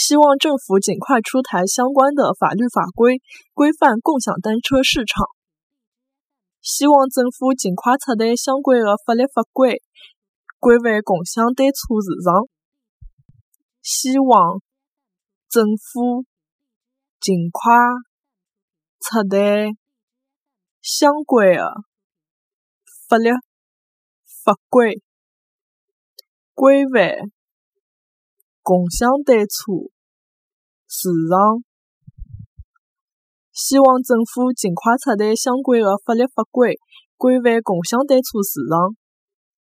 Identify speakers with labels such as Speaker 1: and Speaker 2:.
Speaker 1: 希望政府尽快出台相关的法律法规，规范共享单车市场。希望政府尽快出台相关的法律法规，规范共享单车市场。希望政府尽快出台相关的法律法规，规范共享单车市场。希望政府尽快出台相关的法律法规，规范共享单车市场。